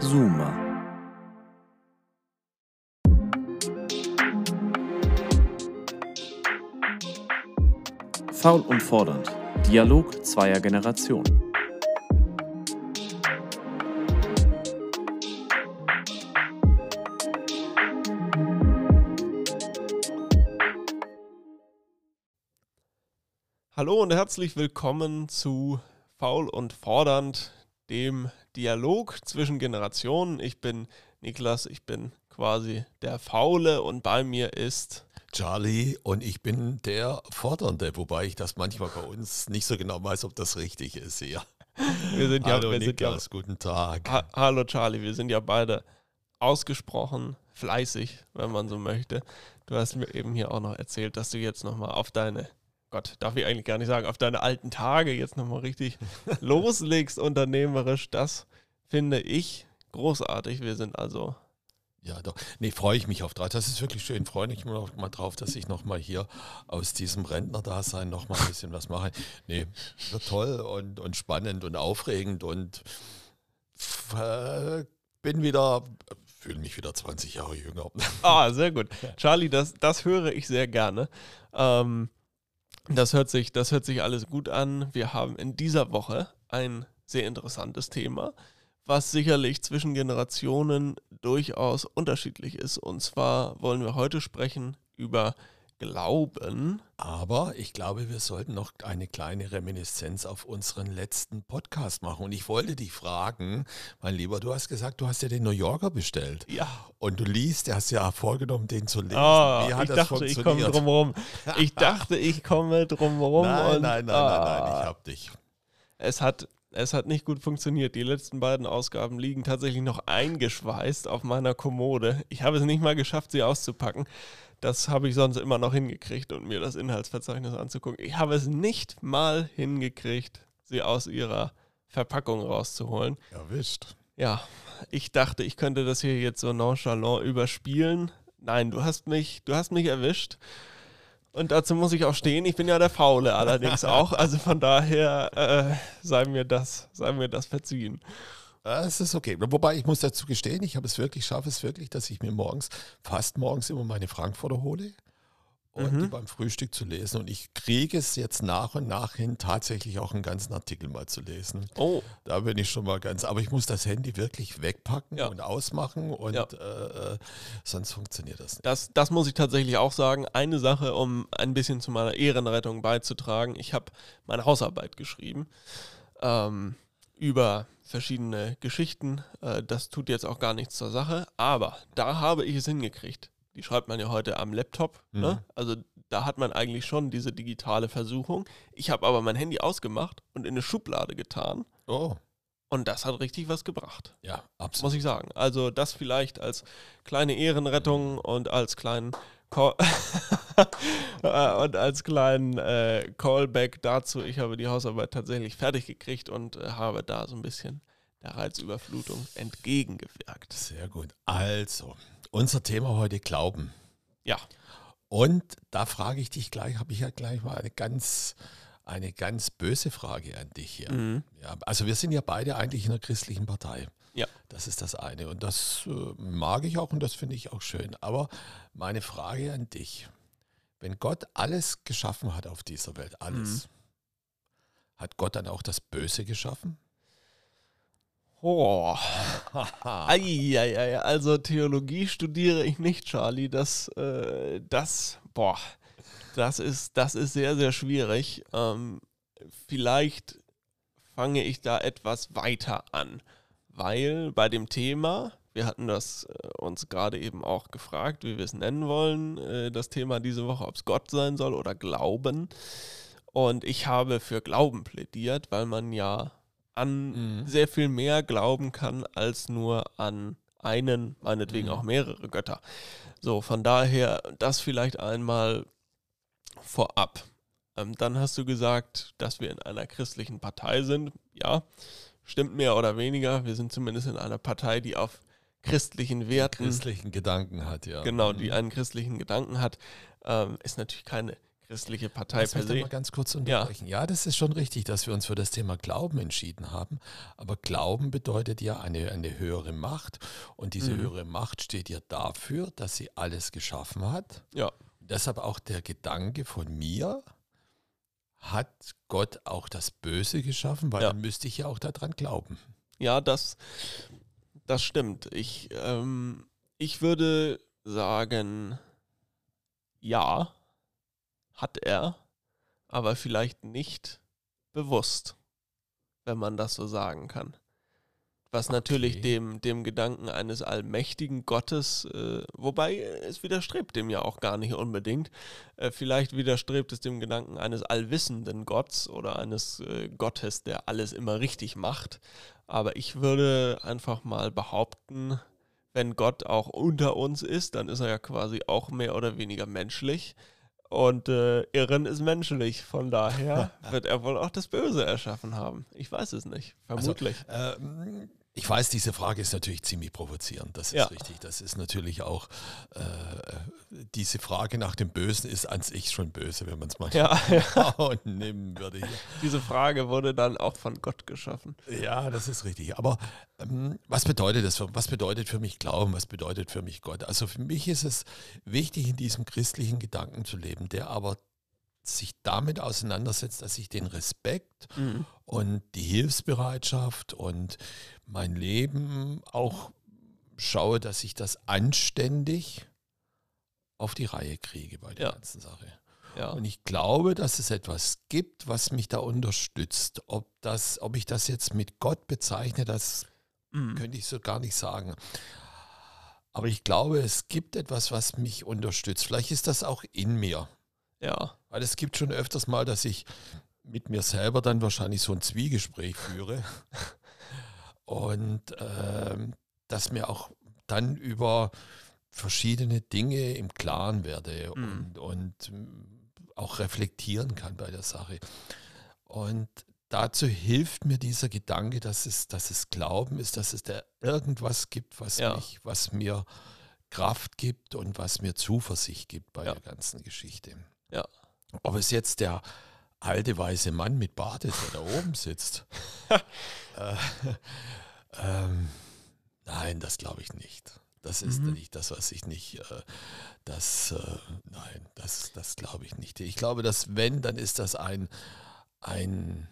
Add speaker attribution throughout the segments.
Speaker 1: Zoomer. Faul und fordernd. Dialog zweier Generationen.
Speaker 2: Hallo und herzlich willkommen zu Faul und Fordernd, dem Dialog zwischen Generationen. Ich bin Niklas, ich bin quasi der Faule und bei mir ist
Speaker 3: Charlie und ich bin der Fordernde, wobei ich das manchmal bei uns nicht so genau weiß, ob das richtig ist hier.
Speaker 2: Wir sind
Speaker 3: Hallo
Speaker 2: ja, wir
Speaker 3: Niklas,
Speaker 2: sind ja
Speaker 3: guten Tag.
Speaker 2: ha Hallo Charlie, wir sind ja beide ausgesprochen fleißig, wenn man so möchte. Du hast mir eben hier auch noch erzählt, dass du jetzt nochmal auf deine, Gott, darf ich eigentlich gar nicht sagen, auf deine alten Tage jetzt nochmal richtig loslegst unternehmerisch. Das finde ich großartig. Wir sind also
Speaker 3: Ja, doch. Nee, freue ich mich auf drauf. Das ist wirklich schön. Freue mich mal mal drauf, dass ich nochmal hier aus diesem Rentnerdasein nochmal ein bisschen was mache. Nee, wird toll und, und spannend und aufregend und äh, bin wieder, fühle mich wieder 20 Jahre jünger.
Speaker 2: Ah, sehr gut. Charlie, das, das höre ich sehr gerne. Ähm, das, hört sich, das hört sich alles gut an. Wir haben in dieser Woche ein sehr interessantes Thema, was sicherlich zwischen Generationen durchaus unterschiedlich ist. Und zwar wollen wir heute sprechen über Glauben.
Speaker 3: Aber ich glaube, wir sollten noch eine kleine Reminiszenz auf unseren letzten Podcast machen. Und ich wollte dich fragen, mein Lieber, du hast gesagt, du hast dir den New Yorker bestellt.
Speaker 2: Ja.
Speaker 3: Und du liest, du hast ja vorgenommen, den zu lesen.
Speaker 2: Ah,
Speaker 3: Wie hat
Speaker 2: ich
Speaker 3: das
Speaker 2: dachte, ich komme
Speaker 3: funktioniert?
Speaker 2: drum rum. Ich dachte, ich komme drum rum.
Speaker 3: Nein, nein, nein, nein, nein,
Speaker 2: ah,
Speaker 3: ich hab dich.
Speaker 2: Es hat, es hat nicht gut funktioniert. Die letzten beiden Ausgaben liegen tatsächlich noch eingeschweißt auf meiner Kommode. Ich habe es nicht mal geschafft, sie auszupacken. Das habe ich sonst immer noch hingekriegt und mir das Inhaltsverzeichnis anzugucken. Ich habe es nicht mal hingekriegt, sie aus ihrer Verpackung rauszuholen.
Speaker 3: Erwischt.
Speaker 2: Ja, ich dachte, ich könnte das hier jetzt so nonchalant überspielen. Nein, du hast mich, du hast mich erwischt. Und dazu muss ich auch stehen. Ich bin ja der Faule allerdings auch. Also von daher äh, sei mir das, sei mir das verziehen.
Speaker 3: Ja, Es ist okay. Wobei ich muss dazu gestehen, ich habe es wirklich, schaffe es wirklich, dass ich mir morgens, fast morgens immer meine Frankfurter hole und
Speaker 2: Mhm.
Speaker 3: die beim Frühstück zu lesen. Und ich kriege es jetzt nach und nach hin, tatsächlich auch einen ganzen Artikel mal zu lesen.
Speaker 2: Oh,
Speaker 3: Da bin ich schon mal ganz, aber ich muss das Handy wirklich wegpacken
Speaker 2: Ja.
Speaker 3: und ausmachen und
Speaker 2: Ja.
Speaker 3: äh, äh, sonst funktioniert das nicht.
Speaker 2: das, das muss ich tatsächlich auch sagen. Eine Sache, um ein bisschen zu meiner Ehrenrettung beizutragen. Ich habe meine Hausarbeit geschrieben ähm, über verschiedene Geschichten. Äh, das tut jetzt auch gar nichts zur Sache. Aber da habe ich es hingekriegt. Die schreibt man ja heute am Laptop. Ne?
Speaker 3: Mhm.
Speaker 2: Also da hat man eigentlich schon diese digitale Versuchung. Ich habe aber mein Handy ausgemacht und in eine Schublade getan.
Speaker 3: Oh,
Speaker 2: Und das hat richtig was gebracht
Speaker 3: ja, absolut.
Speaker 2: muss ich sagen. Also das vielleicht als kleine Ehrenrettung und als kleinen Call äh, und als kleinen äh, Callback dazu. Ich habe die Hausarbeit tatsächlich fertig gekriegt und äh, habe da so ein bisschen der Reizüberflutung entgegengewirkt.
Speaker 3: Sehr gut. Also, unser Thema heute Glauben.
Speaker 2: Ja,
Speaker 3: Und da frage ich dich gleich, habe ich ja gleich mal eine ganz, eine ganz böse Frage an dich hier.
Speaker 2: Mhm.
Speaker 3: Ja, also wir sind ja beide eigentlich in einer christlichen Partei.
Speaker 2: Ja.
Speaker 3: Das ist das eine. Und das äh, mag ich auch und das finde ich auch schön. Aber meine Frage an dich, wenn Gott alles geschaffen hat auf dieser Welt, alles, hat Gott dann auch das Böse geschaffen?
Speaker 2: Oh. Eieiei, also Theologie studiere ich nicht, Charlie. Das, äh, das, boah, das ist, das ist sehr, sehr schwierig. Ähm, vielleicht fange ich da etwas weiter an, weil bei dem Thema, wir hatten das äh, uns gerade eben auch gefragt, wie wir es nennen wollen, äh, das Thema diese Woche, ob es Gott sein soll oder Glauben. Und ich habe für Glauben plädiert, weil man ja an
Speaker 3: Mhm.
Speaker 2: sehr viel mehr glauben kann als nur an einen, meinetwegen
Speaker 3: Mhm.
Speaker 2: auch mehrere Götter. So, von daher das vielleicht einmal vorab. Ähm, dann hast du gesagt, dass wir in einer christlichen Partei sind. Ja, stimmt mehr oder weniger. Wir sind zumindest in einer Partei, die auf christlichen Werten
Speaker 3: Christlichen Gedanken hat, ja.
Speaker 2: genau,
Speaker 3: Mhm.
Speaker 2: die einen christlichen Gedanken hat, ähm, ist natürlich keine christliche Partei
Speaker 3: Lass
Speaker 2: per se.
Speaker 3: mal ganz kurz unterbrechen. Ja. das ist schon richtig, dass wir uns für das Thema Glauben entschieden haben. Aber Glauben bedeutet ja eine, eine höhere Macht. Und diese
Speaker 2: Mhm.
Speaker 3: höhere Macht steht ja dafür, dass sie alles geschaffen hat.
Speaker 2: Ja.
Speaker 3: Deshalb auch der Gedanke von mir, hat Gott auch das Böse geschaffen? Weil
Speaker 2: Ja.
Speaker 3: dann müsste ich ja auch daran glauben.
Speaker 2: Ja, das, das stimmt. Ich, ähm, ich würde sagen, ja, hat er, aber vielleicht nicht bewusst, wenn man das so sagen kann. Was natürlich
Speaker 3: Okay.
Speaker 2: dem, dem Gedanken eines allmächtigen Gottes, äh, wobei es widerstrebt dem ja auch gar nicht unbedingt. Äh, vielleicht widerstrebt es dem Gedanken eines allwissenden Gotts oder eines äh, Gottes, der alles immer richtig macht. Aber ich würde einfach mal behaupten, wenn Gott auch unter uns ist, dann ist er ja quasi auch mehr oder weniger menschlich. Und äh, Irren ist menschlich. Von daher wird er wohl auch das Böse erschaffen haben. Ich weiß es nicht. Vermutlich.
Speaker 3: Ähm, ich weiß, diese Frage ist natürlich ziemlich provozierend. Das ist
Speaker 2: Ja.
Speaker 3: richtig. Das ist natürlich auch, äh, diese Frage nach dem Bösen ist an sich schon böse, wenn man es mal
Speaker 2: ja, ja,
Speaker 3: nehmen würde hier.
Speaker 2: diese Frage wurde dann auch von Gott geschaffen.
Speaker 3: Ja, das ist richtig. Aber ähm, was bedeutet das? Für, was bedeutet für mich Glauben? Was bedeutet für mich Gott? Also für mich ist es wichtig, in diesem christlichen Gedanken zu leben, der aber sich damit auseinandersetzt, dass ich den Respekt und die Hilfsbereitschaft und mein Leben auch schaue, dass ich das anständig auf die Reihe kriege bei der
Speaker 2: Ja.
Speaker 3: ganzen Sache.
Speaker 2: Ja.
Speaker 3: Und ich glaube, dass es etwas gibt, was mich da unterstützt. Ob, das, ob ich das jetzt mit Gott bezeichne, das
Speaker 2: Mhm.
Speaker 3: könnte ich so gar nicht sagen. Aber ich glaube, es gibt etwas, was mich unterstützt. Vielleicht ist das auch in mir.
Speaker 2: Ja.
Speaker 3: Weil es gibt schon öfters mal, dass ich mit mir selber dann wahrscheinlich so ein Zwiegespräch führe. Und ähm, dass mir auch dann über verschiedene Dinge im Klaren werde
Speaker 2: Mhm.
Speaker 3: und, und ähm, auch reflektieren kann bei der Sache. Und dazu hilft mir dieser Gedanke, dass es, dass es Glauben ist, dass es da irgendwas gibt, was,
Speaker 2: Ja.
Speaker 3: mich, was mir Kraft gibt und was mir Zuversicht gibt bei
Speaker 2: Ja.
Speaker 3: der ganzen Geschichte.
Speaker 2: Ja.
Speaker 3: Ob es jetzt der alte weiße Mann mit Bart ist, der da oben sitzt. äh, ähm, nein, das glaube ich nicht. Das ist
Speaker 2: Mhm.
Speaker 3: nicht das, was ich nicht, äh, das, äh, nein, das, das glaube ich nicht. Ich glaube, dass wenn, dann ist das ein, ein,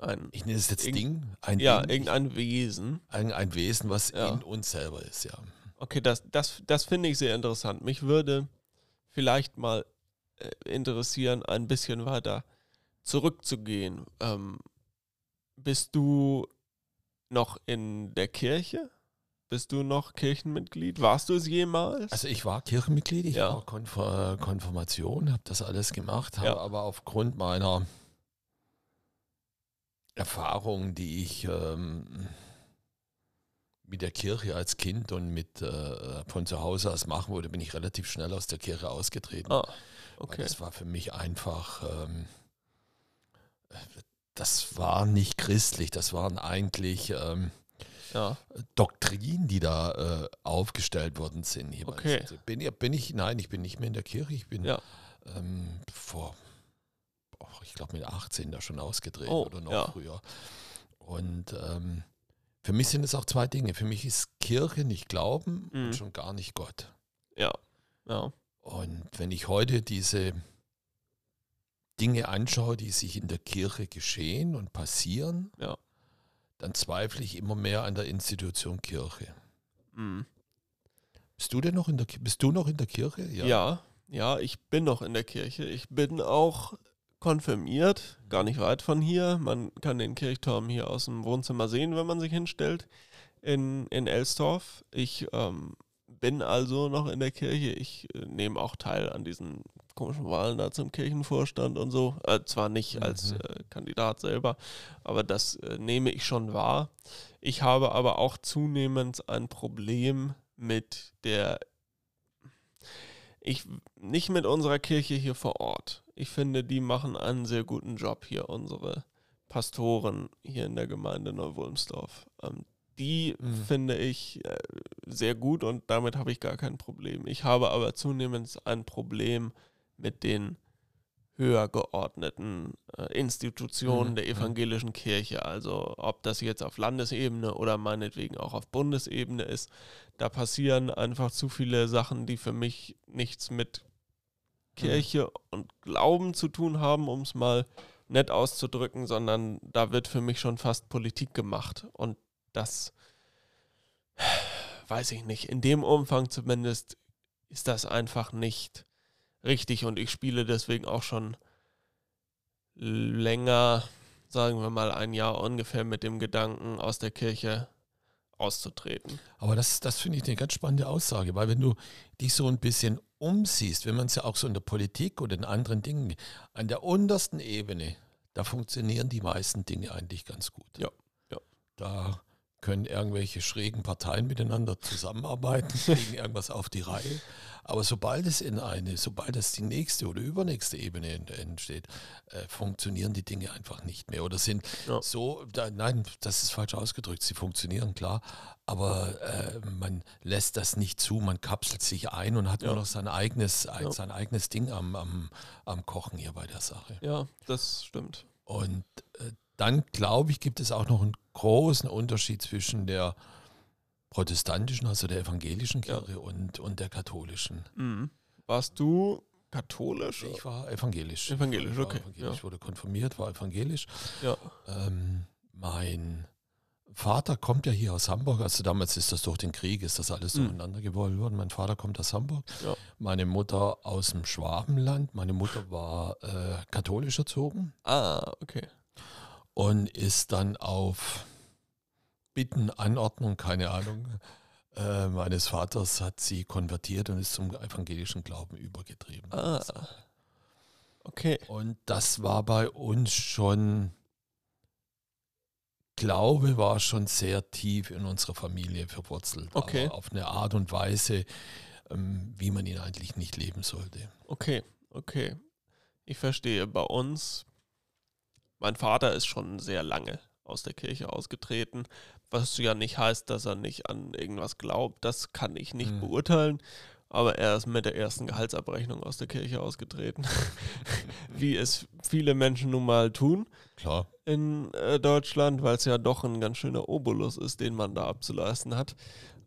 Speaker 2: Ein,
Speaker 3: ich nenne es jetzt Ding, ein
Speaker 2: ja,
Speaker 3: Ding,
Speaker 2: irgendein Wesen.
Speaker 3: ein, ein Wesen, was
Speaker 2: Ja.
Speaker 3: in uns selber ist, ja.
Speaker 2: Okay, das, das, das finde ich sehr interessant. Mich würde vielleicht mal äh, interessieren, ein bisschen weiter zurückzugehen. Ähm, bist du noch in der Kirche? Bist du noch Kirchenmitglied? Warst du es jemals?
Speaker 3: Also ich war Kirchenmitglied, ich
Speaker 2: Ja.
Speaker 3: war Konf Konfirmation, habe das alles gemacht, habe
Speaker 2: Ja.
Speaker 3: aber aufgrund meiner Erfahrungen, die ich ähm, mit der Kirche als Kind und mit äh, von zu Hause aus machen wollte, bin ich relativ schnell aus der Kirche ausgetreten.
Speaker 2: ah, okay.
Speaker 3: Das war für mich einfach, ähm, das war nicht christlich, das waren eigentlich ähm,
Speaker 2: Ja,
Speaker 3: Doktrinen, die da äh, aufgestellt worden sind. jeweils.
Speaker 2: Okay.
Speaker 3: Also bin, ich- bin ich, nein, ich bin nicht mehr in der Kirche. Ich bin
Speaker 2: Ja.
Speaker 3: ähm, vor, ich glaube mit 18 da schon ausgetreten
Speaker 2: Oh,
Speaker 3: oder noch
Speaker 2: ja.
Speaker 3: früher. Und ähm, für mich sind es auch zwei Dinge. Für mich ist Kirche nicht Glauben
Speaker 2: Mhm.
Speaker 3: und schon gar nicht Gott.
Speaker 2: ja, ja.
Speaker 3: Und wenn ich heute diese Dinge anschaue, die sich in der Kirche geschehen und passieren,
Speaker 2: Ja.
Speaker 3: dann zweifle ich immer mehr an der Institution Kirche.
Speaker 2: Mhm.
Speaker 3: Bist du denn noch in der bist du noch in der Kirche?
Speaker 2: Ja. ja, ich bin noch in der Kirche. Ich bin auch konfirmiert, gar nicht weit von hier. Man kann den Kirchturm hier aus dem Wohnzimmer sehen, wenn man sich hinstellt in, in Elsdorf. Ich ähm, bin also noch in der Kirche. Ich äh, nehme auch teil an diesen komischen Wahlen da zum Kirchenvorstand und so. Äh, zwar nicht als
Speaker 3: Mhm.
Speaker 2: äh, Kandidat selber, aber das äh, nehme ich schon wahr. Ich habe aber auch zunehmend ein Problem mit der ich nicht mit unserer Kirche hier vor Ort. Ich finde, die machen einen sehr guten Job hier, unsere Pastoren hier in der Gemeinde Neuwulmsdorf. Ähm, die
Speaker 3: Mhm.
Speaker 2: finde ich äh, sehr gut und damit habe ich gar kein Problem. Ich habe aber zunehmend ein Problem mit den höher geordneten äh, Institutionen
Speaker 3: Mhm,
Speaker 2: der
Speaker 3: mhm.
Speaker 2: evangelischen Kirche. Also ob das jetzt auf Landesebene oder meinetwegen auch auf Bundesebene ist, da passieren einfach zu viele Sachen, die für mich nichts mit Kirche und Glauben zu tun haben, um es mal nett auszudrücken, sondern da wird für mich schon fast Politik gemacht. Und das weiß ich nicht. In dem Umfang zumindest ist das einfach nicht richtig und ich spiele deswegen auch schon länger, sagen wir mal ein Jahr ungefähr mit dem Gedanken, aus der Kirche auszutreten.
Speaker 3: Aber das, das finde ich eine ganz spannende Aussage, weil wenn du dich so ein bisschen umsiehst, wenn man es ja auch so in der Politik oder in anderen Dingen, an der untersten Ebene, da funktionieren die meisten Dinge eigentlich ganz gut.
Speaker 2: Ja, ja.
Speaker 3: Da können irgendwelche schrägen Parteien miteinander zusammenarbeiten, kriegen irgendwas auf die Reihe. Aber sobald es in eine, sobald es die nächste oder übernächste Ebene ent- entsteht, äh, funktionieren die Dinge einfach nicht mehr oder sind
Speaker 2: Ja.
Speaker 3: so, da, nein, das ist falsch ausgedrückt, sie funktionieren klar, aber äh, man lässt das nicht zu, man kapselt sich ein und hat
Speaker 2: Ja.
Speaker 3: nur noch sein eigenes,
Speaker 2: Ja.
Speaker 3: sein eigenes Ding am, am, am Kochen hier bei der Sache.
Speaker 2: Ja, das stimmt.
Speaker 3: Und äh, dann, glaube ich, gibt es auch noch einen großen Unterschied zwischen der protestantischen, also der evangelischen
Speaker 2: Ja.
Speaker 3: Kirche und, und der katholischen.
Speaker 2: Mhm. Warst du katholisch?
Speaker 3: Ich war evangelisch.
Speaker 2: Evangelisch,
Speaker 3: war
Speaker 2: okay,
Speaker 3: Evangelisch,
Speaker 2: ja.
Speaker 3: wurde konfirmiert, war evangelisch.
Speaker 2: Ja.
Speaker 3: Ähm, mein Vater kommt ja hier aus Hamburg, also damals ist das durch den Krieg, ist das alles
Speaker 2: Mhm.
Speaker 3: durcheinander gewollt worden. Mein Vater kommt aus Hamburg,
Speaker 2: Ja.
Speaker 3: meine Mutter aus dem Schwabenland. Meine Mutter war äh, katholisch erzogen.
Speaker 2: Ah, okay.
Speaker 3: Und ist dann auf Bitten, Anordnung, keine Ahnung, äh, meines Vaters hat sie konvertiert und ist zum evangelischen Glauben übergetrieben.
Speaker 2: Ah. Okay.
Speaker 3: Und das war bei uns schon, Glaube war schon sehr tief in unserer Familie verwurzelt.
Speaker 2: Okay.
Speaker 3: Auf eine Art und Weise, ähm, wie man ihn eigentlich nicht leben sollte.
Speaker 2: Okay, okay. Ich verstehe. Bei uns, mein Vater ist schon sehr lange aus der Kirche ausgetreten, was ja nicht heißt, dass er nicht an irgendwas glaubt. Das kann ich nicht
Speaker 3: Mhm.
Speaker 2: beurteilen. Aber er ist mit der ersten Gehaltsabrechnung aus der Kirche ausgetreten, wie es viele Menschen nun mal tun
Speaker 3: Klar.
Speaker 2: in äh, Deutschland, weil es ja doch ein ganz schöner Obolus ist, den man da abzuleisten hat.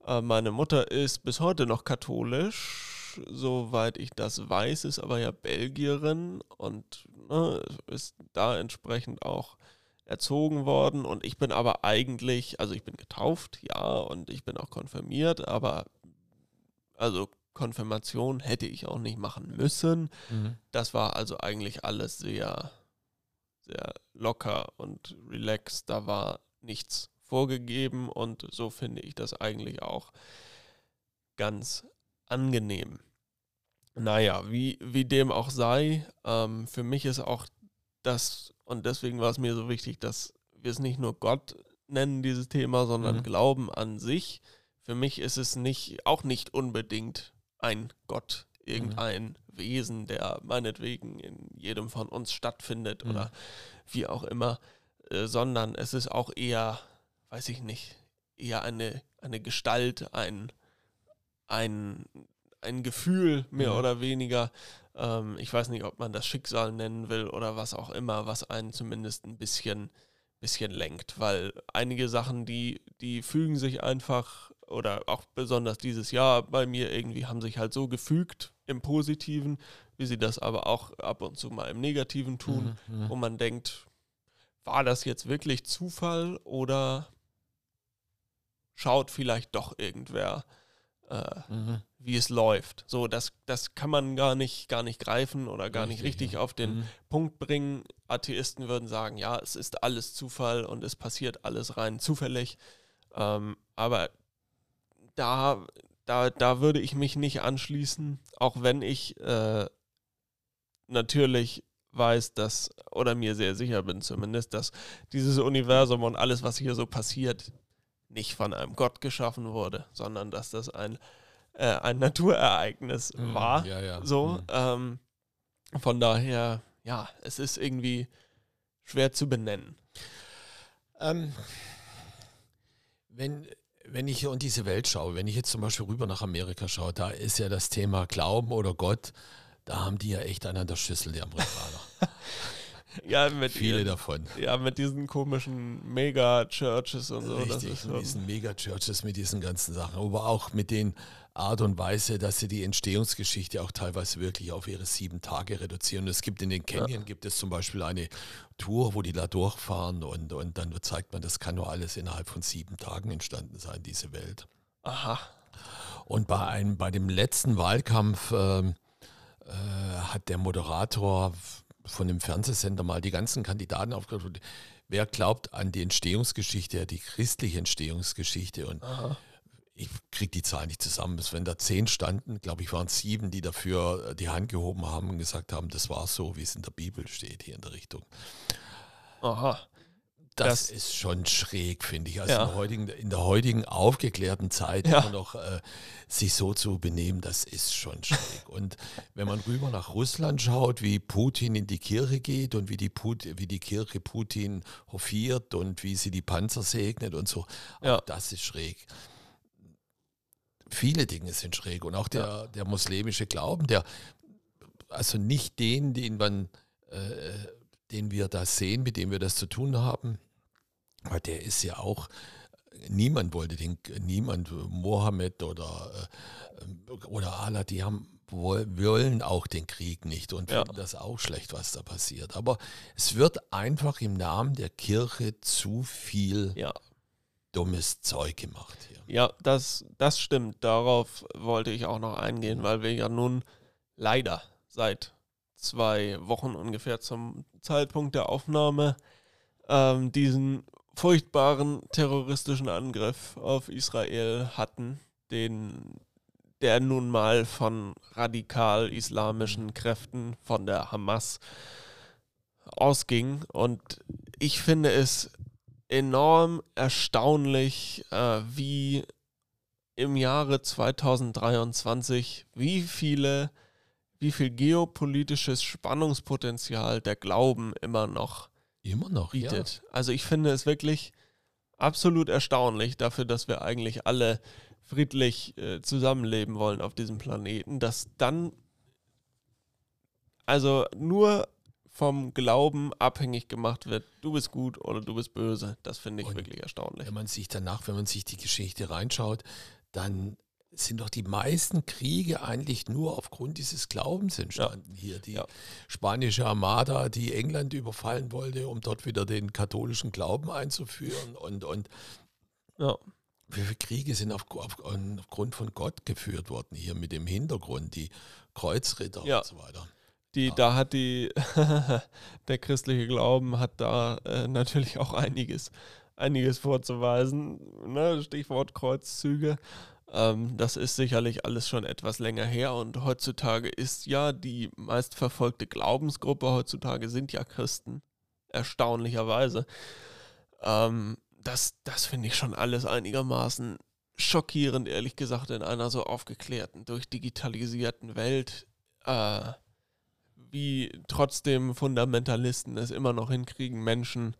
Speaker 2: Äh, meine Mutter ist bis heute noch katholisch, soweit ich das weiß, ist aber ja Belgierin und ne, ist da entsprechend auch erzogen worden. Und ich bin aber eigentlich, also ich bin getauft, ja, und ich bin auch konfirmiert, aber also Konfirmation hätte ich auch nicht machen müssen. Das war also eigentlich alles sehr, sehr locker und relaxed. Da war nichts vorgegeben und so finde ich das eigentlich auch ganz angenehm. Naja, wie, wie dem auch sei, ähm, für mich ist auch das, und deswegen war es mir so wichtig, dass wir es nicht nur Gott nennen, dieses Thema, sondern
Speaker 3: Mhm.
Speaker 2: Glauben an sich. Für mich ist es nicht, auch nicht unbedingt ein Gott, irgendein Wesen, der meinetwegen in jedem von uns stattfindet
Speaker 3: Mhm.
Speaker 2: oder wie auch immer, äh, sondern es ist auch eher, weiß ich nicht, eher eine, eine Gestalt, ein, ein, ein Gefühl mehr
Speaker 3: Mhm.
Speaker 2: oder weniger. Ähm, ich weiß nicht, ob man das Schicksal nennen will oder was auch immer, was einen zumindest ein bisschen, bisschen lenkt, weil einige Sachen, die, die fügen sich einfach oder auch besonders dieses Jahr bei mir irgendwie haben sich halt so gefügt im Positiven, wie sie das aber auch ab und zu mal im Negativen tun
Speaker 3: Mhm.
Speaker 2: wo man denkt, war das jetzt wirklich Zufall oder schaut vielleicht doch irgendwer, äh,
Speaker 3: Mhm.
Speaker 2: wie es läuft. So, das, das kann man gar nicht, gar nicht greifen oder gar nicht
Speaker 3: Richtig,
Speaker 2: richtig
Speaker 3: ja.
Speaker 2: auf den
Speaker 3: Mhm.
Speaker 2: Punkt bringen. Atheisten würden sagen, ja, es ist alles Zufall und es passiert alles rein zufällig. Ähm, aber da, da, da würde ich mich nicht anschließen, auch wenn ich äh, natürlich weiß, dass, oder mir sehr sicher bin zumindest, dass dieses Universum und alles, was hier so passiert, nicht von einem Gott geschaffen wurde, sondern dass das ein, äh, ein Naturereignis
Speaker 3: Mhm.
Speaker 2: war.
Speaker 3: Ja, ja.
Speaker 2: So,
Speaker 3: Mhm.
Speaker 2: ähm, von daher, ja, es ist irgendwie schwer zu benennen.
Speaker 3: Ähm, wenn, wenn ich in diese Welt schaue, wenn ich jetzt zum Beispiel rüber nach Amerika schaue, da ist ja das Thema Glauben oder Gott da haben die ja echt einen an der Schüssel, die Amerikaner.
Speaker 2: Ja, mit
Speaker 3: Viele
Speaker 2: ihren-
Speaker 3: davon.
Speaker 2: Ja, mit diesen komischen Mega-Churches und so.
Speaker 3: Richtig, mit diesen Mega-Churches, mit diesen ganzen Sachen. Aber auch mit den Art und Weise, dass sie die Entstehungsgeschichte auch teilweise wirklich auf ihre sieben Tage reduzieren. Es gibt in den Canyon gibt es zum Beispiel eine Tour, wo die da durchfahren und, und dann zeigt man, das kann nur alles innerhalb von sieben Tagen entstanden sein, diese Welt.
Speaker 2: aha.
Speaker 3: Und bei, einem, bei dem letzten Wahlkampf ähm, äh, hat der Moderator von dem Fernsehsender mal die ganzen Kandidaten aufgerufen. Wer glaubt an die Entstehungsgeschichte, die christliche Entstehungsgeschichte? Und
Speaker 2: aha.
Speaker 3: ich kriege die Zahl nicht zusammen. Wenn da zehn standen, glaube ich, waren sieben, die dafür die Hand gehoben haben und gesagt haben, das war so, wie es in der Bibel steht, hier in der Richtung.
Speaker 2: Aha.
Speaker 3: Das,
Speaker 2: Das-
Speaker 3: ist schon schräg, finde ich. Also
Speaker 2: Ja.
Speaker 3: in, der heutigen, in der heutigen aufgeklärten Zeit
Speaker 2: Ja.
Speaker 3: immer noch äh, sich so zu benehmen, das ist schon schräg. Und wenn man rüber nach Russland schaut, wie Putin in die Kirche geht und wie die, Put wie die Kirche Putin hofiert und wie sie die Panzer segnet und so,
Speaker 2: Ja.
Speaker 3: auch das ist schräg. Viele Dinge sind schräg und auch der, der muslimische Glauben, der also nicht den, den man, äh, den wir da sehen, mit dem wir das zu tun haben, aber der ist ja auch, niemand wollte den, niemand, Mohammed oder, äh, oder Allah, die haben, woll- wollen auch den Krieg nicht und
Speaker 2: Ja.
Speaker 3: finden das auch schlecht, was da passiert. Aber es wird einfach im Namen der Kirche zu viel
Speaker 2: Ja.
Speaker 3: dummes Zeug gemacht hier.
Speaker 2: Ja, das, das stimmt. Darauf wollte ich auch noch eingehen, weil wir ja nun leider seit zwei Wochen ungefähr zum Zeitpunkt der Aufnahme ähm, diesen furchtbaren terroristischen Angriff auf Israel hatten, den der nun mal von radikal islamischen Kräften von der Hamas ausging. Und ich finde es enorm erstaunlich, äh, wie im Jahre 2023, wie viele, wie viel geopolitisches Spannungspotenzial der Glauben immer noch
Speaker 3: Immer noch, ja.
Speaker 2: bietet. Also ich finde es wirklich absolut erstaunlich dafür, dass wir eigentlich alle friedlich äh, zusammenleben wollen auf diesem Planeten, dass dann also nur vom Glauben abhängig gemacht wird, du bist gut oder du bist böse. Das finde ich
Speaker 3: Und
Speaker 2: wirklich erstaunlich.
Speaker 3: Wenn man sich danach, wenn man sich die Geschichte reinschaut, dann sind doch die meisten Kriege eigentlich nur aufgrund dieses Glaubens entstanden. Hier die
Speaker 2: Ja.
Speaker 3: spanische Armada, die England überfallen wollte, um dort wieder den katholischen Glauben einzuführen. Und, und
Speaker 2: Ja.
Speaker 3: wie viele Kriege sind auf, auf, aufgrund von Gott geführt worden, hier mit dem Hintergrund, die Kreuzritter
Speaker 2: Ja.
Speaker 3: und so weiter.
Speaker 2: Die,
Speaker 3: Ja.
Speaker 2: da hat die, der christliche Glauben hat da äh, natürlich auch einiges, einiges vorzuweisen. Ne? Stichwort Kreuzzüge. Ähm, das ist sicherlich alles schon etwas länger her und heutzutage ist ja die meistverfolgte Glaubensgruppe heutzutage sind ja Christen. Erstaunlicherweise. Ähm, das das finde ich schon alles einigermaßen schockierend, ehrlich gesagt, in einer so aufgeklärten, durchdigitalisierten Welt. Äh, wie trotzdem Fundamentalisten es immer noch hinkriegen, Menschen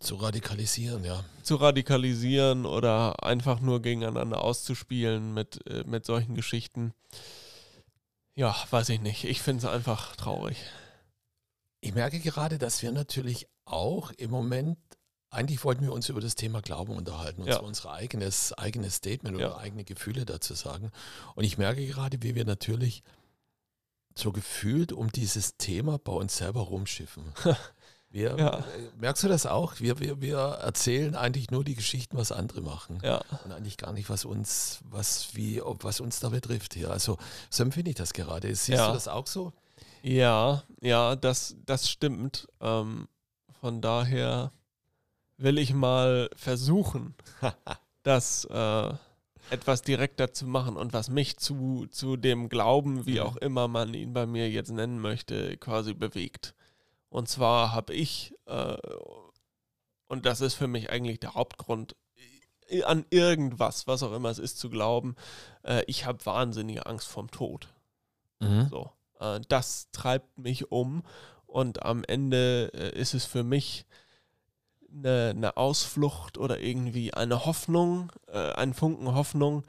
Speaker 3: Zu radikalisieren, ja.
Speaker 2: zu radikalisieren oder einfach nur gegeneinander auszuspielen mit, äh, mit solchen Geschichten. Ja, weiß ich nicht. Ich finde es einfach traurig.
Speaker 3: Ich merke gerade, dass wir natürlich auch im Moment, eigentlich wollten wir uns über das Thema Glauben unterhalten und
Speaker 2: Ja.
Speaker 3: so unser eigenes, eigenes Statement
Speaker 2: Ja.
Speaker 3: oder eigene Gefühle dazu sagen. Und ich merke gerade, wie wir natürlich so gefühlt um dieses Thema bei uns selber rumschiffen. Wir,
Speaker 2: Ja.
Speaker 3: äh, Merkst du das auch? Wir, wir, wir erzählen eigentlich nur die Geschichten, was andere machen.
Speaker 2: Ja,
Speaker 3: Und eigentlich gar nicht, was uns, was, wie, ob- was uns da betrifft hier. Also so empfinde ich das gerade. Siehst
Speaker 2: Ja.
Speaker 3: du das auch so?
Speaker 2: ja, ja, das, das stimmt. Ähm, von daher will ich mal versuchen, das äh, etwas direkter zu machen und was mich zu, zu dem Glauben, wie
Speaker 3: Mhm.
Speaker 2: auch immer man ihn bei mir jetzt nennen möchte, quasi bewegt. Und zwar habe ich, äh, und das ist für mich eigentlich der Hauptgrund, an irgendwas, was auch immer es ist, zu glauben, äh, ich habe wahnsinnige Angst vorm Tod.
Speaker 3: Mhm.
Speaker 2: So, äh, das treibt mich um und am Ende äh, ist es für mich eine, eine Ausflucht oder irgendwie eine Hoffnung, äh, ein Funken Hoffnung,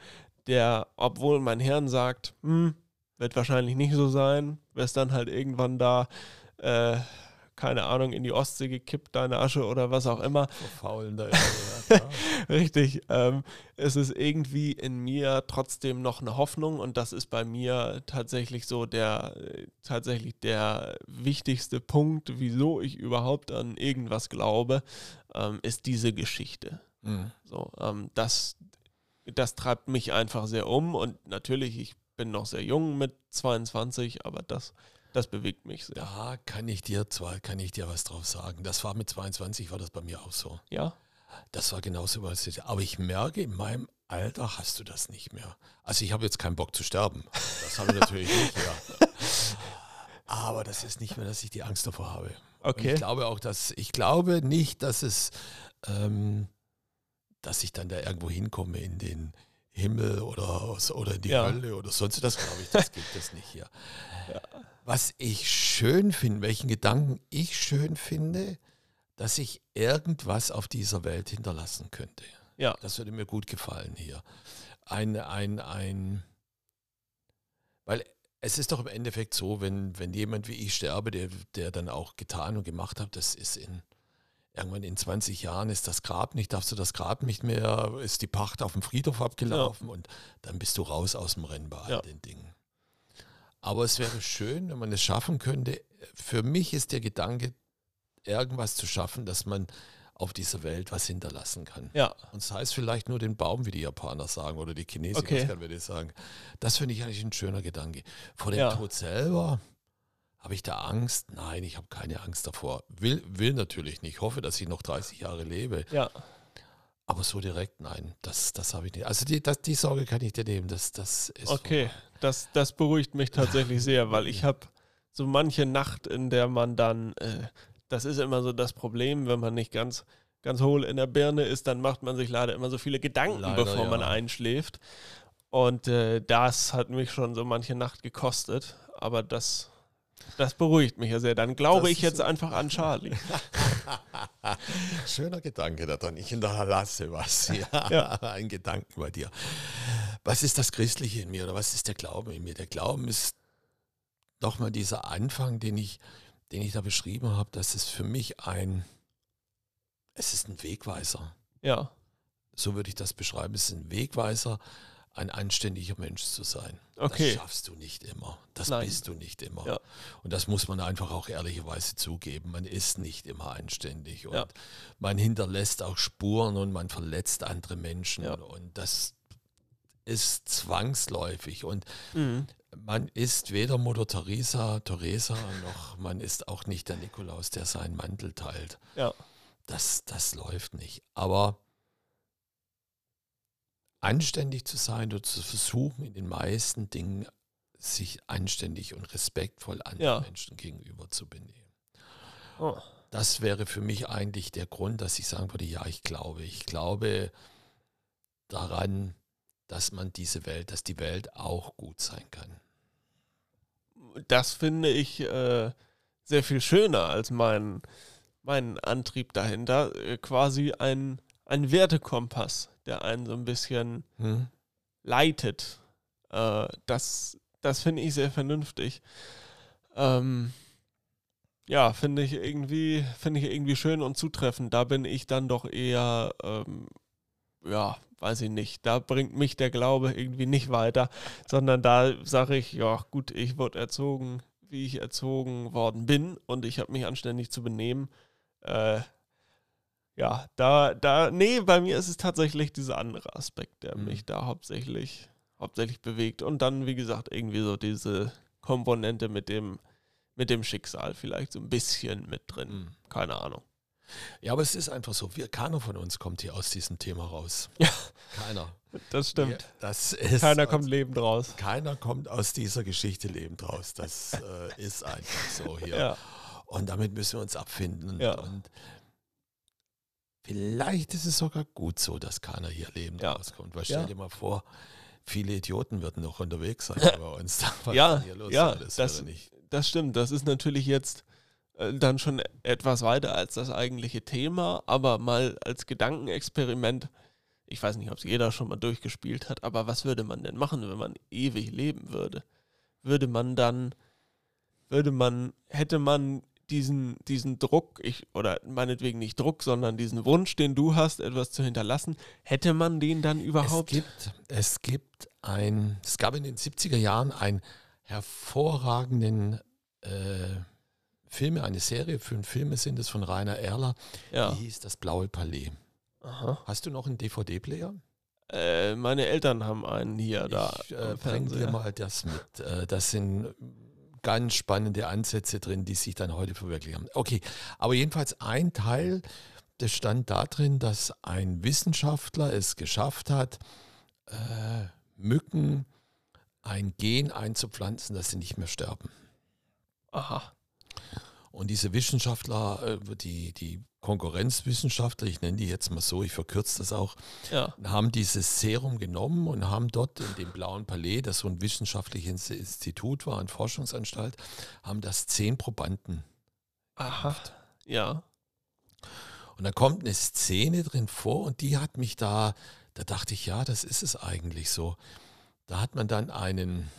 Speaker 2: der, obwohl mein Hirn sagt, hm, wird wahrscheinlich nicht so sein. Wärst dann halt irgendwann da, äh, keine Ahnung, in die Ostsee gekippt, deine Asche oder was auch immer.
Speaker 3: Verfaulen da.
Speaker 2: Ja, Richtig. Ähm, es ist irgendwie in mir trotzdem noch eine Hoffnung und das ist bei mir tatsächlich so der, äh, tatsächlich der wichtigste Punkt, wieso ich überhaupt an irgendwas glaube, ähm, ist diese Geschichte.
Speaker 3: Mhm.
Speaker 2: So, ähm, das, das treibt mich einfach sehr um und natürlich, ich bin noch sehr jung mit 22, aber das, das bewegt mich sehr.
Speaker 3: Da kann ich dir zwar, kann ich dir was drauf sagen. Das war mit 22, war das bei mir auch so.
Speaker 2: Ja?
Speaker 3: Das war genauso was. ich- Aber ich merke, in meinem Alter hast du das nicht mehr. Also ich habe jetzt keinen Bock zu sterben. Das habe ich natürlich nicht, ja. Aber das ist nicht mehr, dass ich die Angst davor habe. Und
Speaker 2: Okay.
Speaker 3: ich glaube auch, dass ich glaube nicht, dass es, ähm, dass ich dann da irgendwo hinkomme in den Himmel oder, oder in die
Speaker 2: Ja.
Speaker 3: Hölle oder sonst. Das glaube ich, das gibt es nicht hier. Was ich schön finde, welchen Gedanken ich schön finde, dass ich irgendwas auf dieser Welt hinterlassen könnte.
Speaker 2: Ja.
Speaker 3: Das würde mir gut gefallen hier. Ein, ein, ein, weil es ist doch im Endeffekt so, wenn, wenn jemand wie ich sterbe, der, der dann auch getan und gemacht hat, das ist in, irgendwann in 20 Jahren ist das Grab nicht, darfst du das Grab nicht mehr, ist die Pacht auf dem Friedhof abgelaufen und dann bist du raus aus dem Rennen bei all
Speaker 2: Ja.
Speaker 3: den Dingen. Aber es wäre schön, wenn man es schaffen könnte. Für mich ist der Gedanke, irgendwas zu schaffen, dass man auf dieser Welt was hinterlassen kann.
Speaker 2: Ja.
Speaker 3: Und das heißt vielleicht nur den Baum, wie die Japaner sagen, oder die Chinesen,
Speaker 2: Okay.
Speaker 3: was kann wir das sagen. Das finde ich eigentlich ein schöner Gedanke. Vor dem
Speaker 2: Ja.
Speaker 3: Tod selber habe ich da Angst? Nein, ich habe keine Angst davor. Will, will natürlich nicht. Hoffe, dass ich noch 30 Jahre lebe.
Speaker 2: Ja.
Speaker 3: Aber so direkt, nein, das, das habe ich nicht. Also die, das, die Sorge kann ich dir nehmen. Das, das ist
Speaker 2: Okay, das, das beruhigt mich tatsächlich sehr, weil ich habe so manche Nacht, in der man dann, äh, das ist immer so das Problem, wenn man nicht ganz, ganz hohl in der Birne ist, dann macht man sich leider immer so viele Gedanken,
Speaker 3: Leider,
Speaker 2: bevor man
Speaker 3: ja.
Speaker 2: einschläft. Und äh, das hat mich schon so manche Nacht gekostet, aber das, das beruhigt mich ja sehr. Dann glaube
Speaker 3: Das
Speaker 2: ich jetzt
Speaker 3: so-
Speaker 2: einfach an Charlie.
Speaker 3: Schöner Gedanke da drin. Ich hinterlasse was. Ja,
Speaker 2: Ja.
Speaker 3: Ein Gedanken bei dir. Was ist das Christliche in mir oder was ist der Glaube in mir? Der Glauben ist doch mal dieser Anfang, den ich, den ich da beschrieben habe. Das ist für mich ein, es ist ein Wegweiser.
Speaker 2: Ja,
Speaker 3: So würde ich das beschreiben. Es ist ein Wegweiser, ein anständiger Mensch zu sein.
Speaker 2: Okay.
Speaker 3: Das schaffst du nicht immer. Das
Speaker 2: Nein.
Speaker 3: bist du nicht immer.
Speaker 2: Ja.
Speaker 3: Und das muss man einfach auch ehrlicherweise zugeben. Man ist nicht immer anständig und
Speaker 2: Ja.
Speaker 3: man hinterlässt auch Spuren und man verletzt andere Menschen.
Speaker 2: Ja.
Speaker 3: Und das ist zwangsläufig. Und
Speaker 2: mhm.
Speaker 3: man ist weder Mutter Teresa, Teresa, noch man ist auch nicht der Nikolaus, der seinen Mantel teilt.
Speaker 2: ja,
Speaker 3: Das, das läuft nicht. Aber anständig zu sein oder zu versuchen, in den meisten Dingen sich anständig und respektvoll anderen
Speaker 2: Ja.
Speaker 3: Menschen gegenüber zu benehmen.
Speaker 2: oh.
Speaker 3: Das wäre für mich eigentlich der Grund, dass ich sagen würde, ja, ich glaube. Ich glaube daran, dass man diese Welt, dass die Welt auch gut sein kann.
Speaker 2: das finde ich äh, sehr viel schöner als mein, mein Antrieb dahinter. Äh, quasi ein, ein Wertekompass, der einen so ein bisschen
Speaker 3: Hm?
Speaker 2: leitet. Äh, das das finde ich sehr vernünftig. Ähm, ja, finde ich irgendwie, finde ich irgendwie schön und zutreffend. Da bin ich dann doch eher, ähm, ja, weiß ich nicht. Da bringt mich der Glaube irgendwie nicht weiter, sondern da sage ich, ja, gut, ich wurde erzogen, wie ich erzogen worden bin und ich habe mich anständig zu benehmen. Äh, ja, da, da, nee, bei mir ist es tatsächlich dieser andere Aspekt, der
Speaker 3: Mhm.
Speaker 2: mich da hauptsächlich, hauptsächlich bewegt. Und dann, wie gesagt, irgendwie so diese Komponente mit dem, mit dem Schicksal vielleicht so ein bisschen mit drin.
Speaker 3: Hm.
Speaker 2: Keine Ahnung.
Speaker 3: Ja, aber es ist einfach so, wir, keiner von uns kommt hier aus diesem Thema raus.
Speaker 2: Ja.
Speaker 3: Keiner.
Speaker 2: Das stimmt.
Speaker 3: Ja, das ist
Speaker 2: Keiner kommt lebend raus.
Speaker 3: Keiner kommt aus dieser Geschichte lebend raus. Das äh, ist einfach so hier.
Speaker 2: Ja.
Speaker 3: Und damit müssen wir uns abfinden.
Speaker 2: Ja.
Speaker 3: und vielleicht ist es sogar gut so, dass keiner hier lebend
Speaker 2: Ja.
Speaker 3: rauskommt. Weil stell dir mal vor, viele Idioten würden noch unterwegs sein bei uns. Was
Speaker 2: Ja, ja,
Speaker 3: das,
Speaker 2: das-. Das stimmt. Das ist natürlich jetzt äh, dann schon etwas weiter als das eigentliche Thema, aber mal als Gedankenexperiment. Ich weiß nicht, ob es jeder schon mal durchgespielt hat, aber was würde man denn machen, wenn man ewig leben würde? würde man dann, würde man, hätte man diesen, diesen Druck, ich, oder meinetwegen nicht Druck, sondern diesen Wunsch, den du hast, etwas zu hinterlassen, hätte man den dann überhaupt?
Speaker 3: Es gibt, es gibt ein, es gab in den 70er Jahren einen hervorragenden äh, Filme, eine Serie, fünf Filme sind es von Rainer Erler,
Speaker 2: ja.
Speaker 3: die hieß Das Blaue Palais.
Speaker 2: Aha.
Speaker 3: Hast du noch einen DVD-Player?
Speaker 2: Äh, meine Eltern haben einen hier da.
Speaker 3: Ich äh,
Speaker 2: am
Speaker 3: bring dir mal das mit. Äh, das sind ganz spannende Ansätze drin, die sich dann heute verwirklicht haben. Okay, aber jedenfalls ein Teil, das stand da drin, dass ein Wissenschaftler es geschafft hat, äh, Mücken ein Gen einzupflanzen, dass sie nicht mehr sterben.
Speaker 2: Aha.
Speaker 3: Und diese Wissenschaftler, äh, die, die Konkurrenzwissenschaftler, ich nenne die jetzt mal so, ich verkürze das auch,
Speaker 2: Ja.
Speaker 3: haben dieses Serum genommen und haben dort in dem Blauen Palais, das so ein wissenschaftliches Institut war, eine Forschungsanstalt, haben das zehn Probanden.
Speaker 2: Aha. Ja.
Speaker 3: Und da kommt eine Szene drin vor und die hat mich da, da dachte ich, ja, das ist es eigentlich so. Da hat man dann einen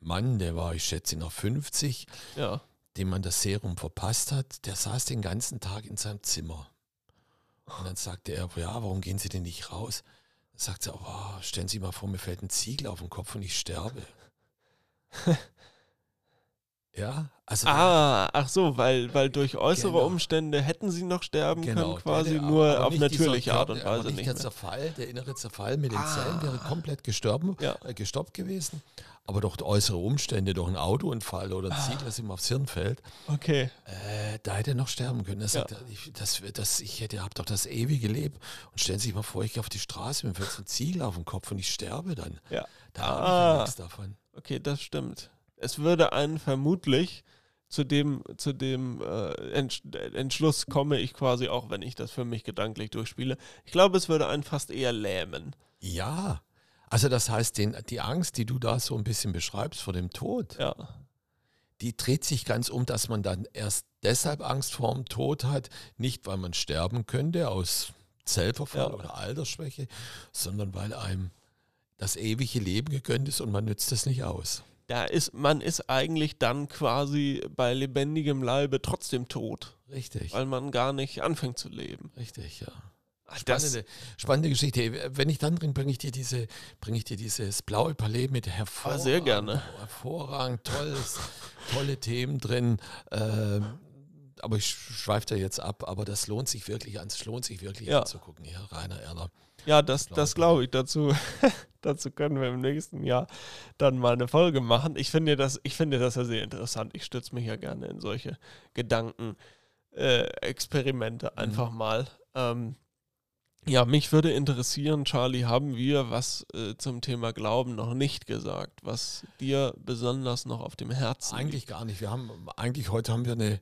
Speaker 3: Mann, der war, ich schätze, noch 50,
Speaker 2: Ja.
Speaker 3: Dem man das Serum verpasst hat, der saß den ganzen Tag in seinem Zimmer. Und dann sagte er, ja, warum gehen Sie denn nicht raus? Dann sagt sie, oh, stellen Sie mal vor, mir fällt ein Ziegel auf den Kopf und ich sterbe. ja, also
Speaker 2: Ah, ach so, weil, weil durch äußere
Speaker 3: Genau.
Speaker 2: Umstände hätten sie noch sterben
Speaker 3: genau,
Speaker 2: können, quasi
Speaker 3: der- der-
Speaker 2: nur auf natürliche Art und Weise
Speaker 3: nicht
Speaker 2: nicht
Speaker 3: der. Zerfall, der innere Zerfall mit den
Speaker 2: Ah.
Speaker 3: Zellen wäre komplett gestorben,
Speaker 2: Ja.
Speaker 3: äh, gestoppt gewesen. Aber durch äußere Umstände, durch einen Autounfall oder ein
Speaker 2: Ah.
Speaker 3: Ziegel, das ihm aufs Hirn fällt,
Speaker 2: Okay.
Speaker 3: Äh, da hätte er noch sterben können. Er
Speaker 2: Ja.
Speaker 3: sagt, ich, das, das, ich hätte, hab doch das ewige Leben. Und stellen Sie sich mal vor, ich gehe auf die Straße, mir fällt so ein Ziegel auf den Kopf und ich sterbe dann.
Speaker 2: Ja.
Speaker 3: Da habe ich
Speaker 2: Ah.
Speaker 3: ja nichts davon.
Speaker 2: Okay, das stimmt. Es würde einen vermutlich zu dem, zu dem äh, Entsch Entschluss komme ich quasi auch, wenn ich das für mich gedanklich durchspiele. Ich glaube, es würde einen fast eher lähmen.
Speaker 3: Ja. Also das heißt, den, die Angst, die du da so ein bisschen beschreibst vor dem Tod,
Speaker 2: Ja.
Speaker 3: die dreht sich ganz um, dass man dann erst deshalb Angst vor dem Tod hat, nicht weil man sterben könnte aus Zellverfall
Speaker 2: Ja.
Speaker 3: oder Altersschwäche, sondern weil einem das ewige Leben gegönnt ist und man nützt es nicht aus.
Speaker 2: Da ist, man ist eigentlich dann quasi bei lebendigem Leibe trotzdem tot,
Speaker 3: Richtig.
Speaker 2: weil man gar nicht anfängt zu leben.
Speaker 3: Richtig, ja.
Speaker 2: Ach,
Speaker 3: Spannende, spannende Geschichte. Wenn ich dann drin bringe ich dir diese, bringe ich dir dieses blaue Palais mit hervorragend,
Speaker 2: Ah, sehr gerne.
Speaker 3: hervorragend, tolles, tolle Themen drin. Ähm, aber ich schweife da jetzt ab, aber das lohnt sich wirklich an, es lohnt sich wirklich
Speaker 2: Ja.
Speaker 3: anzugucken, ja, Rainer Erler.
Speaker 2: Ja, das, das glaube ich. Dazu, dazu können wir im nächsten Jahr dann mal eine Folge machen. Ich finde das, ich finde das ja sehr interessant. Ich stütze mich ja gerne in solche Gedanken, äh, Experimente einfach mal. Ähm, ja, mich würde interessieren, Charlie, haben wir was äh, zum Thema Glauben noch nicht gesagt, was dir besonders noch auf dem Herzen
Speaker 3: Eigentlich gar nicht. Wir haben, eigentlich heute haben wir eine,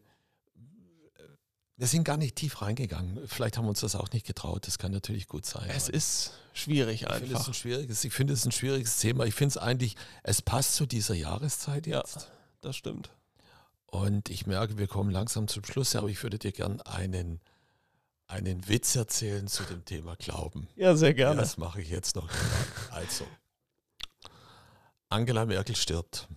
Speaker 3: wir sind gar nicht tief reingegangen. Vielleicht haben wir uns das auch nicht getraut. Das kann natürlich gut sein.
Speaker 2: Es ist schwierig
Speaker 3: Ich finde es
Speaker 2: einfach.
Speaker 3: ein schwieriges, ich finde es ein schwieriges Thema. Ich finde es eigentlich, es passt zu dieser Jahreszeit
Speaker 2: Ja,
Speaker 3: jetzt.
Speaker 2: das stimmt.
Speaker 3: Und ich merke, wir kommen langsam zum Schluss, aber ich würde dir gern einen, einen Witz erzählen zu dem Thema Glauben.
Speaker 2: Ja, sehr
Speaker 3: Ja,
Speaker 2: gerne.
Speaker 3: das mache ich jetzt noch. Also, Angela Merkel stirbt.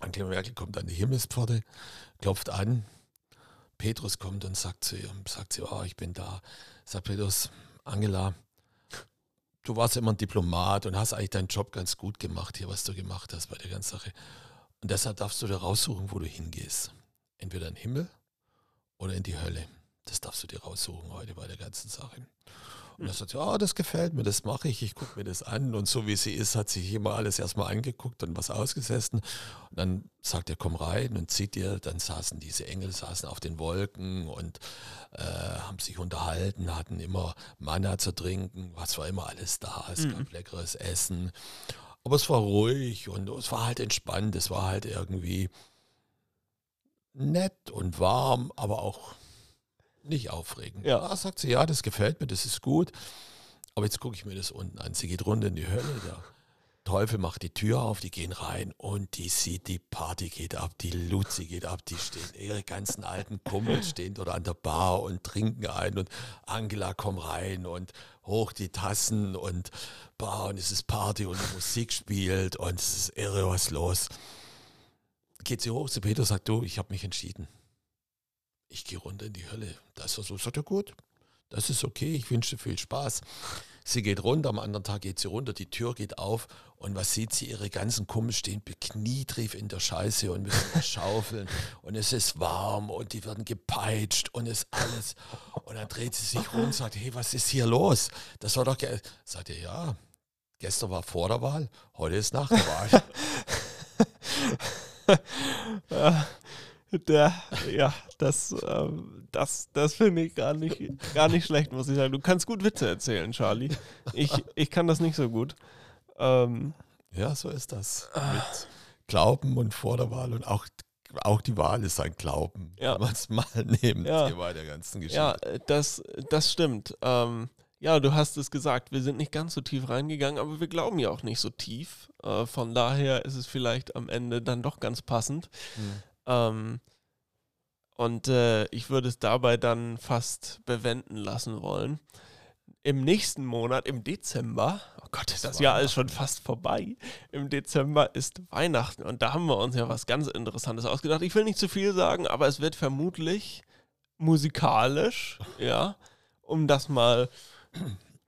Speaker 3: Angela Merkel kommt an die Himmelspforte, klopft an. Petrus kommt und sagt zu ihr, sagt sie, oh, ich bin da. Sagt Petrus, Angela, du warst immer ein Diplomat und hast eigentlich deinen Job ganz gut gemacht hier, was du gemacht hast bei der ganzen Sache. Und deshalb darfst du dir raussuchen, wo du hingehst. Entweder in den Himmel oder in die Hölle. Das darfst du dir raussuchen heute bei der ganzen Sache. Und er sagt, ja, das gefällt mir, das mache ich, ich gucke mir das an. Und so wie sie ist, hat sich immer alles erstmal angeguckt und was ausgesessen. Und dann sagt er, komm rein und zieht dir, dann saßen diese Engel, saßen auf den Wolken und äh, haben sich unterhalten, hatten immer Manna zu trinken, was war immer alles da, es
Speaker 2: Mhm.
Speaker 3: gab leckeres Essen. Aber es war ruhig und es war halt entspannt, es war halt irgendwie nett und warm, aber auch nicht aufregend.
Speaker 2: Ja.
Speaker 3: Da sagt sie, ja, das gefällt mir, das ist gut. Aber jetzt gucke ich mir das unten an. Sie geht runter in die Hölle. Da Teufel macht die Tür auf, die gehen rein und die sieht, die Party geht ab, die Luzi geht ab, die stehen, ihre ganzen alten Kumpels stehen dort an der Bar und trinken ein und Angela kommt rein und hoch die Tassen und Bar und es ist Party und Musik spielt und es ist irre, was los. Geht sie hoch zu Peter, sagt du, ich habe mich entschieden. Ich gehe runter in die Hölle. Das ist so, sagt er gut, das ist okay, ich wünsche viel Spaß. Sie geht runter, am anderen Tag geht sie runter, die Tür geht auf und was sieht sie? Ihre ganzen Kumpel stehen beknietrief in der Scheiße und müssen schaufeln und es ist warm und die werden gepeitscht und es alles. Und dann dreht sie sich rum und sagt, hey, was ist hier los? Das war doch, sagt ihr, ja, gestern war vor der Wahl, heute ist nach der Wahl.
Speaker 2: ja, der, ja, das, ähm, das, das finde ich gar nicht, gar nicht schlecht, muss ich sagen. Du kannst gut Witze erzählen, Charlie. Ich, ich kann das nicht so gut. Ähm,
Speaker 3: ja, so ist das. Mit Glauben und vor der Wahl und auch, auch die Wahl ist ein Glauben,
Speaker 2: ja.
Speaker 3: wenn man es mal nimmt
Speaker 2: ja.
Speaker 3: bei der ganzen Geschichte.
Speaker 2: Ja, das, das stimmt. Ähm, ja, du hast es gesagt, wir sind nicht ganz so tief reingegangen, aber wir glauben ja auch nicht so tief. Äh, von daher ist es vielleicht am Ende dann doch ganz passend. Mhm. Ähm, und äh, ich würde es dabei dann fast bewenden lassen wollen. Im nächsten Monat, im Dezember, oh Gott, ist das Jahr ist schon fast vorbei. Im Dezember ist Weihnachten und da haben wir uns ja was ganz Interessantes ausgedacht. Ich will nicht zu viel sagen, aber es wird vermutlich musikalisch, ja, um das mal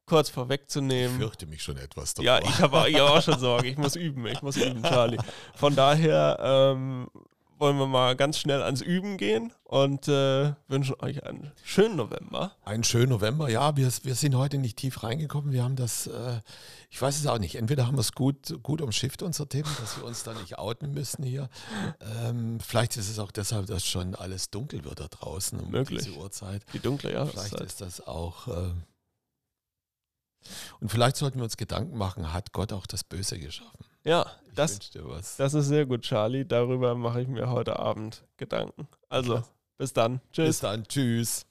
Speaker 2: kurz vorwegzunehmen.
Speaker 3: Ich fürchte mich schon etwas
Speaker 2: davor. Ja, ich habe hab auch schon Sorge. Ich muss üben, ich muss üben, Charlie. Von daher ähm, wollen wir mal ganz schnell ans Üben gehen und äh, wünschen euch einen schönen November.
Speaker 3: Einen schönen November, ja. Wir, wir sind heute nicht tief reingekommen. Wir haben das, äh, ich weiß es auch nicht. Entweder haben wir es gut, gut umschifft, unser Thema, dass wir uns da nicht outen müssen hier. Ähm, vielleicht ist es auch deshalb, dass schon alles dunkel wird da draußen um
Speaker 2: Möglich.
Speaker 3: diese Uhrzeit.
Speaker 2: Die dunkle
Speaker 3: Jahreszeit. Vielleicht ist das auch. Äh, und vielleicht sollten wir uns Gedanken machen, hat Gott auch das Böse geschaffen?
Speaker 2: Ja, das, das ist sehr gut, Charlie. Darüber mache ich mir heute Abend Gedanken. Also, bis dann.
Speaker 3: Tschüss. Bis dann. Tschüss.